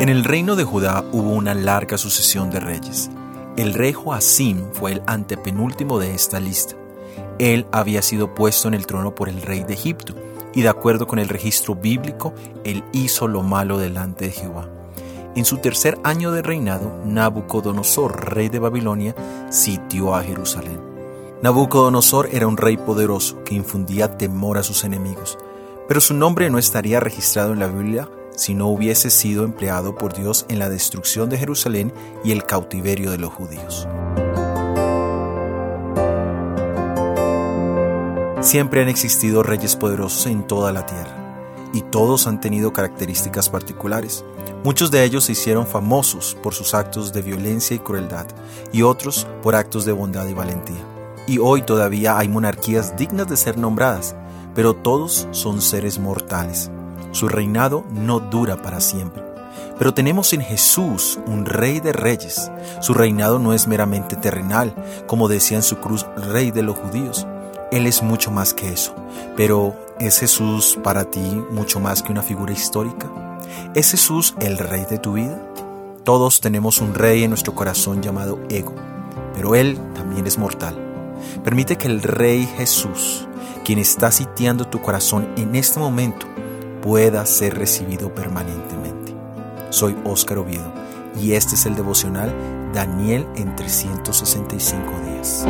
En el reino de Judá hubo una larga sucesión de reyes. El rey Joacim fue el antepenúltimo de esta lista. Él había sido puesto en el trono por el rey de Egipto, y de acuerdo con el registro bíblico, él hizo lo malo delante de Jehová. En su tercer año de reinado, Nabucodonosor, rey de Babilonia, sitió a Jerusalén. Nabucodonosor era un rey poderoso que infundía temor a sus enemigos, pero su nombre no estaría registrado en la Biblia si no hubiese sido empleado por Dios en la destrucción de Jerusalén y el cautiverio de los judíos. Siempre han existido reyes poderosos en toda la tierra, y todos han tenido características particulares. Muchos de ellos se hicieron famosos por sus actos de violencia y crueldad, y otros por actos de bondad y valentía. Y hoy todavía hay monarquías dignas de ser nombradas, pero todos son seres mortales su reinado no dura para siempre. Pero tenemos en Jesús un rey de reyes. Su reinado no es meramente terrenal, como decía en su cruz, rey de los judíos. Él es mucho más que eso. Pero ¿es Jesús para ti mucho más que una figura histórica? ¿Es Jesús el rey de tu vida? Todos tenemos un rey en nuestro corazón llamado ego, pero Él también es mortal. Permite que el rey Jesús, quien está sitiando tu corazón en este momento, pueda ser recibido permanentemente. Soy Óscar Oviedo y este es el devocional Daniel en 365 días.